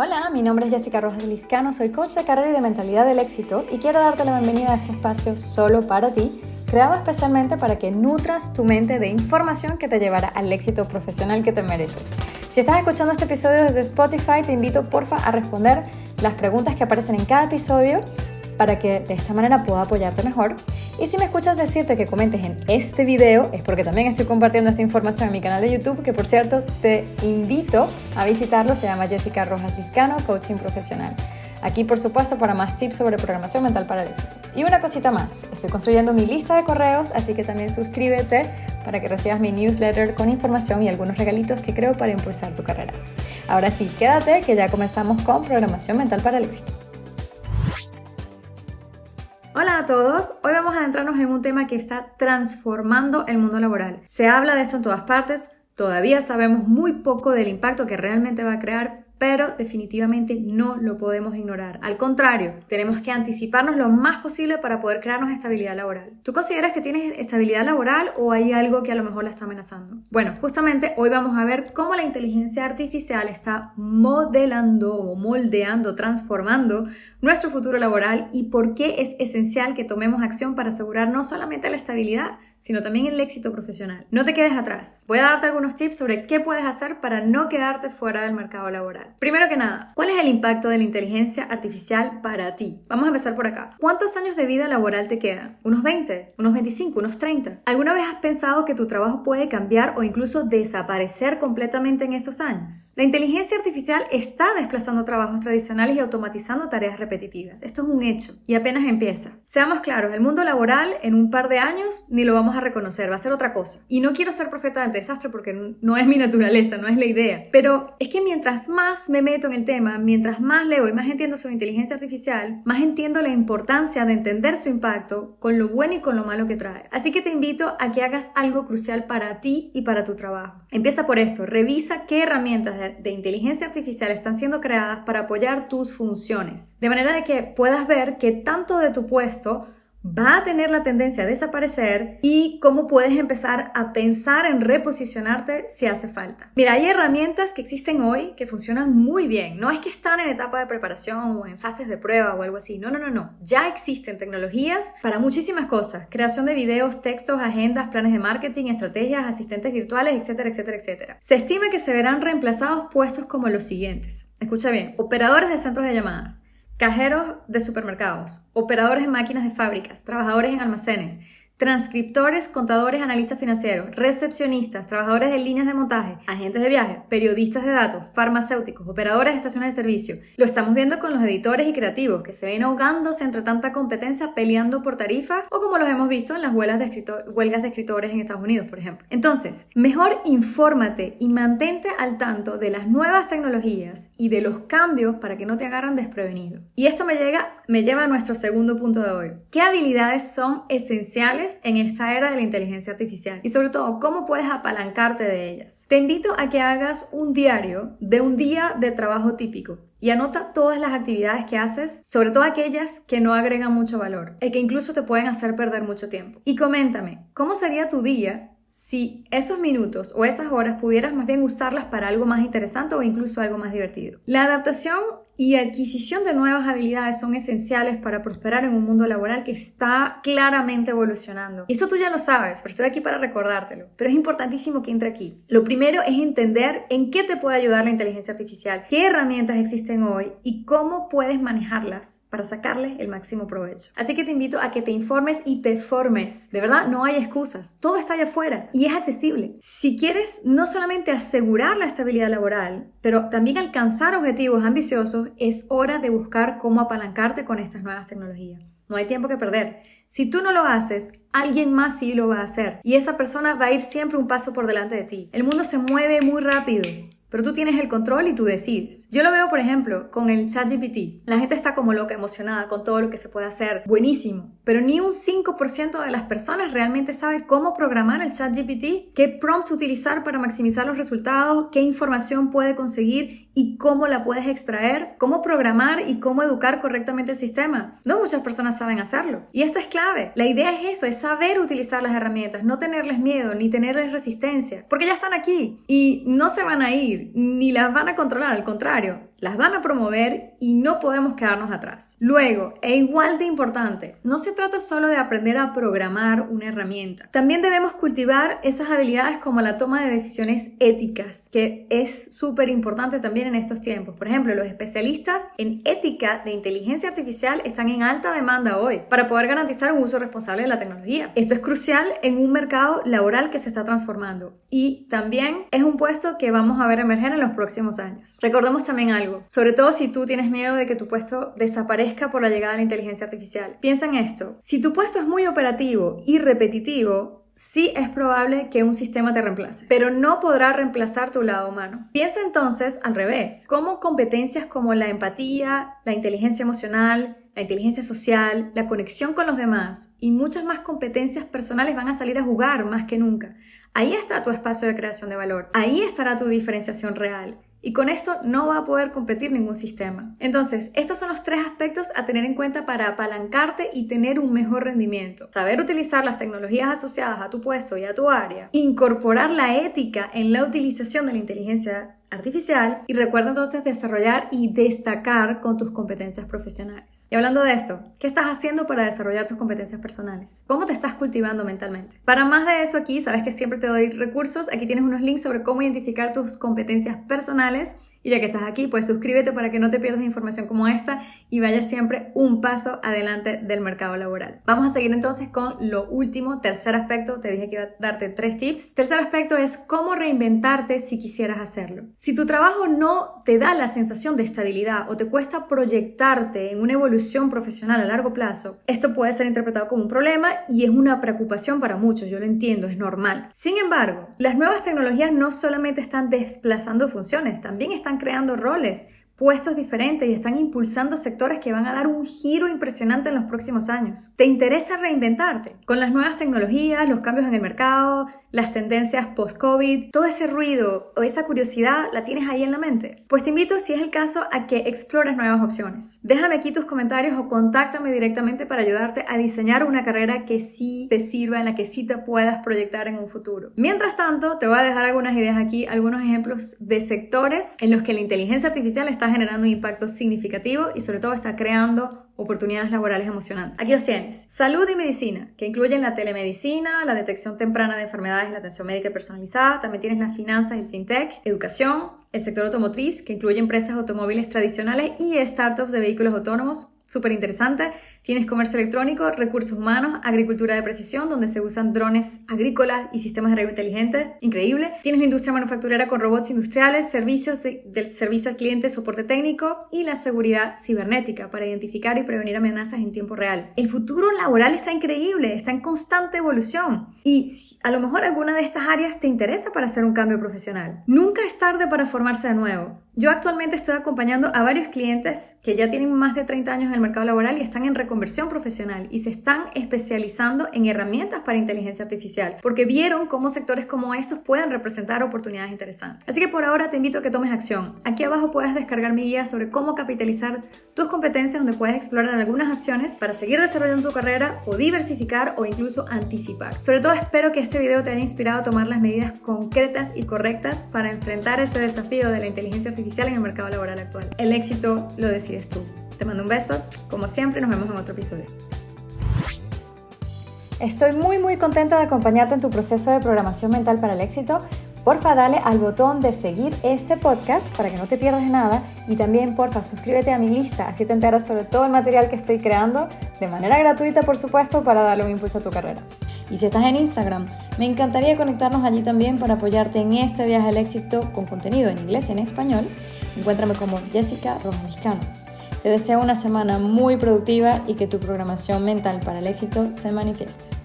Hola, mi nombre es Jessica Rojas Liscano, soy coach de carrera y de mentalidad del éxito y quiero darte la bienvenida a este espacio solo para ti, creado especialmente para que nutras tu mente de información que te llevará al éxito profesional que te mereces. Si estás escuchando este episodio desde Spotify, te invito porfa a responder las preguntas que aparecen en cada episodio para que de esta manera pueda apoyarte mejor. Y si me escuchas decirte que comentes en este video, es porque también estoy compartiendo esta información en mi canal de YouTube, que por cierto te invito a visitarlo, se llama Jessica Rojas Vizcano, Coaching Profesional. Aquí, por supuesto, para más tips sobre programación mental para el éxito. Y una cosita más, estoy construyendo mi lista de correos, así que también suscríbete para que recibas mi newsletter con información y algunos regalitos que creo para impulsar tu carrera. Ahora sí, quédate que ya comenzamos con programación mental para el éxito. Hola a todos, hoy vamos a adentrarnos en un tema que está transformando el mundo laboral. Se habla de esto en todas partes, todavía sabemos muy poco del impacto que realmente va a crear, pero definitivamente no lo podemos ignorar. Al contrario, tenemos que anticiparnos lo más posible para poder crearnos estabilidad laboral. ¿Tú consideras que tienes estabilidad laboral o hay algo que a lo mejor la está amenazando? Bueno, justamente hoy vamos a ver cómo la inteligencia artificial está modelando o moldeando, transformando nuestro futuro laboral y por qué es esencial que tomemos acción para asegurar no solamente la estabilidad, sino también el éxito profesional. No te quedes atrás. Voy a darte algunos tips sobre qué puedes hacer para no quedarte fuera del mercado laboral. Primero que nada, ¿cuál es el impacto de la inteligencia artificial para ti? Vamos a empezar por acá. ¿Cuántos años de vida laboral te quedan? ¿Unos 20? ¿Unos 25? ¿Unos 30? ¿Alguna vez has pensado que tu trabajo puede cambiar o incluso desaparecer completamente en esos años? La inteligencia artificial está desplazando trabajos tradicionales y automatizando tareas repetitivas. Esto es un hecho y apenas empieza. Seamos claros, el mundo laboral en un par de años ni lo vamos a reconocer, va a ser otra cosa. Y no quiero ser profeta del desastre porque no es mi naturaleza, no es la idea. Pero es que mientras más me meto en el tema, mientras más leo y más entiendo sobre inteligencia artificial, más entiendo la importancia de entender su impacto con lo bueno y con lo malo que trae. Así que te invito a que hagas algo crucial para ti y para tu trabajo. Empieza por esto, revisa qué herramientas de, de inteligencia artificial están siendo creadas para apoyar tus funciones. De manera de que puedas ver que tanto de tu puesto va a tener la tendencia a desaparecer y cómo puedes empezar a pensar en reposicionarte si hace falta. Mira, hay herramientas que existen hoy que funcionan muy bien. No es que están en etapa de preparación o en fases de prueba o algo así. No, no, no, no. Ya existen tecnologías para muchísimas cosas. Creación de videos, textos, agendas, planes de marketing, estrategias, asistentes virtuales, etcétera, etcétera, etcétera. Se estima que se verán reemplazados puestos como los siguientes. Escucha bien, operadores de centros de llamadas, cajeros de supermercados, operadores de máquinas de fábricas, trabajadores en almacenes, transcriptores, contadores, analistas financieros, recepcionistas, trabajadores de líneas de montaje, agentes de viaje, periodistas de datos, farmacéuticos, operadores de estaciones de servicio. Lo estamos viendo con los editores y creativos que se ven ahogándose entre tanta competencia peleando por tarifas o como los hemos visto en las huelgas de, escritores en Estados Unidos, por ejemplo. Entonces, mejor infórmate y mantente al tanto de las nuevas tecnologías y de los cambios para que no te agarran desprevenido. Y esto me, llega, me lleva a nuestro segundo punto de hoy. ¿Qué habilidades son esenciales en esta era de la inteligencia artificial y sobre todo cómo puedes apalancarte de ellas. Te invito a que hagas un diario de un día de trabajo típico y anota todas las actividades que haces, sobre todo aquellas que no agregan mucho valor y que incluso te pueden hacer perder mucho tiempo. Y coméntame, ¿cómo sería tu día si esos minutos o esas horas pudieras más bien usarlas para algo más interesante o incluso algo más divertido? La adaptación y adquisición de nuevas habilidades son esenciales para prosperar en un mundo laboral que está claramente evolucionando. Y esto tú ya lo sabes, pero estoy aquí para recordártelo. Pero es importantísimo que entre aquí. Lo primero es entender en qué te puede ayudar la inteligencia artificial, qué herramientas existen hoy y cómo puedes manejarlas para sacarles el máximo provecho. Así que te invito a que te informes y te formes. De verdad, no hay excusas. Todo está allá afuera y es accesible. Si quieres no solamente asegurar la estabilidad laboral, pero también alcanzar objetivos ambiciosos, es hora de buscar cómo apalancarte con estas nuevas tecnologías. No hay tiempo que perder. Si tú no lo haces, alguien más sí lo va a hacer. Y esa persona va a ir siempre un paso por delante de ti. El mundo se mueve muy rápido. Pero tú tienes el control y tú decides. Yo lo veo, por ejemplo, con el ChatGPT. La gente está como loca, emocionada con todo lo que se puede hacer. Buenísimo. Pero ni un 5% de las personas realmente sabe cómo programar el ChatGPT, qué prompt utilizar para maximizar los resultados, qué información puede conseguir y cómo la puedes extraer, cómo programar y cómo educar correctamente el sistema. No muchas personas saben hacerlo. Y esto es clave. La idea es eso, es saber utilizar las herramientas, no tenerles miedo ni tenerles resistencia, porque ya están aquí y no se van a ir ni las van a controlar, al contrario. Las van a promover y no podemos quedarnos atrás. Luego, e igual de importante, no se trata solo de aprender a programar una herramienta. También debemos cultivar esas habilidades como la toma de decisiones éticas, que es súper importante también en estos tiempos. Por ejemplo, los especialistas en ética de inteligencia artificial están en alta demanda hoy para poder garantizar un uso responsable de la tecnología. Esto es crucial en un mercado laboral que se está transformando y también es un puesto que vamos a ver emerger en los próximos años. Recordemos también algo sobre todo si tú tienes miedo de que tu puesto desaparezca por la llegada de la inteligencia artificial. Piensa en esto, si tu puesto es muy operativo y repetitivo, sí es probable que un sistema te reemplace, pero no podrá reemplazar tu lado humano. Piensa entonces al revés, cómo competencias como la empatía, la inteligencia emocional, la inteligencia social, la conexión con los demás y muchas más competencias personales van a salir a jugar más que nunca. Ahí está tu espacio de creación de valor, ahí estará tu diferenciación real. Y con esto no va a poder competir ningún sistema. Entonces, estos son los tres aspectos a tener en cuenta para apalancarte y tener un mejor rendimiento. Saber utilizar las tecnologías asociadas a tu puesto y a tu área. Incorporar la ética en la utilización de la inteligencia artificial y recuerda entonces desarrollar y destacar con tus competencias profesionales. Y hablando de esto, ¿qué estás haciendo para desarrollar tus competencias personales? ¿Cómo te estás cultivando mentalmente? Para más de eso aquí, sabes que siempre te doy recursos, aquí tienes unos links sobre cómo identificar tus competencias personales y ya que estás aquí, pues suscríbete para que no te pierdas información como esta y vayas siempre un paso adelante del mercado laboral. Vamos a seguir entonces con lo último, tercer aspecto. Te dije que iba a darte tres tips. Tercer aspecto es cómo reinventarte si quisieras hacerlo. Si tu trabajo no te da la sensación de estabilidad o te cuesta proyectarte en una evolución profesional a largo plazo, esto puede ser interpretado como un problema y es una preocupación para muchos. Yo lo entiendo, es normal. Sin embargo, las nuevas tecnologías no solamente están desplazando funciones, también están creando roles puestos diferentes y están impulsando sectores que van a dar un giro impresionante en los próximos años. ¿Te interesa reinventarte? Con las nuevas tecnologías, los cambios en el mercado, las tendencias post-COVID, todo ese ruido o esa curiosidad la tienes ahí en la mente. Pues te invito, si es el caso, a que explores nuevas opciones. Déjame aquí tus comentarios o contáctame directamente para ayudarte a diseñar una carrera que sí te sirva, en la que sí te puedas proyectar en un futuro. Mientras tanto, te voy a dejar algunas ideas aquí, algunos ejemplos de sectores en los que la inteligencia artificial está generando un impacto significativo y sobre todo está creando oportunidades laborales emocionantes. Aquí los tienes. Salud y medicina, que incluyen la telemedicina, la detección temprana de enfermedades la atención médica personalizada. También tienes las finanzas y el fintech, educación, el sector automotriz, que incluye empresas automóviles tradicionales y startups de vehículos autónomos. Súper interesante. Tienes comercio electrónico, recursos humanos, agricultura de precisión, donde se usan drones agrícolas y sistemas de riego inteligente. Increíble. Tienes la industria manufacturera con robots industriales, servicios del servicio al cliente, soporte técnico y la seguridad cibernética para identificar y prevenir amenazas en tiempo real. El futuro laboral está increíble, está en constante evolución y a lo mejor alguna de estas áreas te interesa para hacer un cambio profesional. Nunca es tarde para formarse de nuevo. Yo actualmente estoy acompañando a varios clientes que ya tienen más de 30 años en el mercado laboral y están en reconversión profesional y se están especializando en herramientas para inteligencia artificial porque vieron cómo sectores como estos pueden representar oportunidades interesantes. Así que por ahora te invito a que tomes acción. Aquí abajo puedes descargar mi guía sobre cómo capitalizar tus competencias donde puedes explorar algunas opciones para seguir desarrollando tu carrera o diversificar o incluso anticipar. Sobre todo espero que este video te haya inspirado a tomar las medidas concretas y correctas para enfrentar ese desafío de la inteligencia artificial en el mercado laboral actual. El éxito lo decides tú. Te mando un beso, como siempre nos vemos en otro episodio. Estoy muy muy contenta de acompañarte en tu proceso de programación mental para el éxito. Porfa, dale al botón de seguir este podcast para que no te pierdas nada y también porfa suscríbete a mi lista, así te enteras sobre todo el material que estoy creando de manera gratuita, por supuesto, para darle un impulso a tu carrera. Y si estás en Instagram, me encantaría conectarnos allí también para apoyarte en este viaje al éxito con contenido en inglés y en español. Encuéntrame como Jessica Rojas Te deseo una semana muy productiva y que tu programación mental para el éxito se manifieste.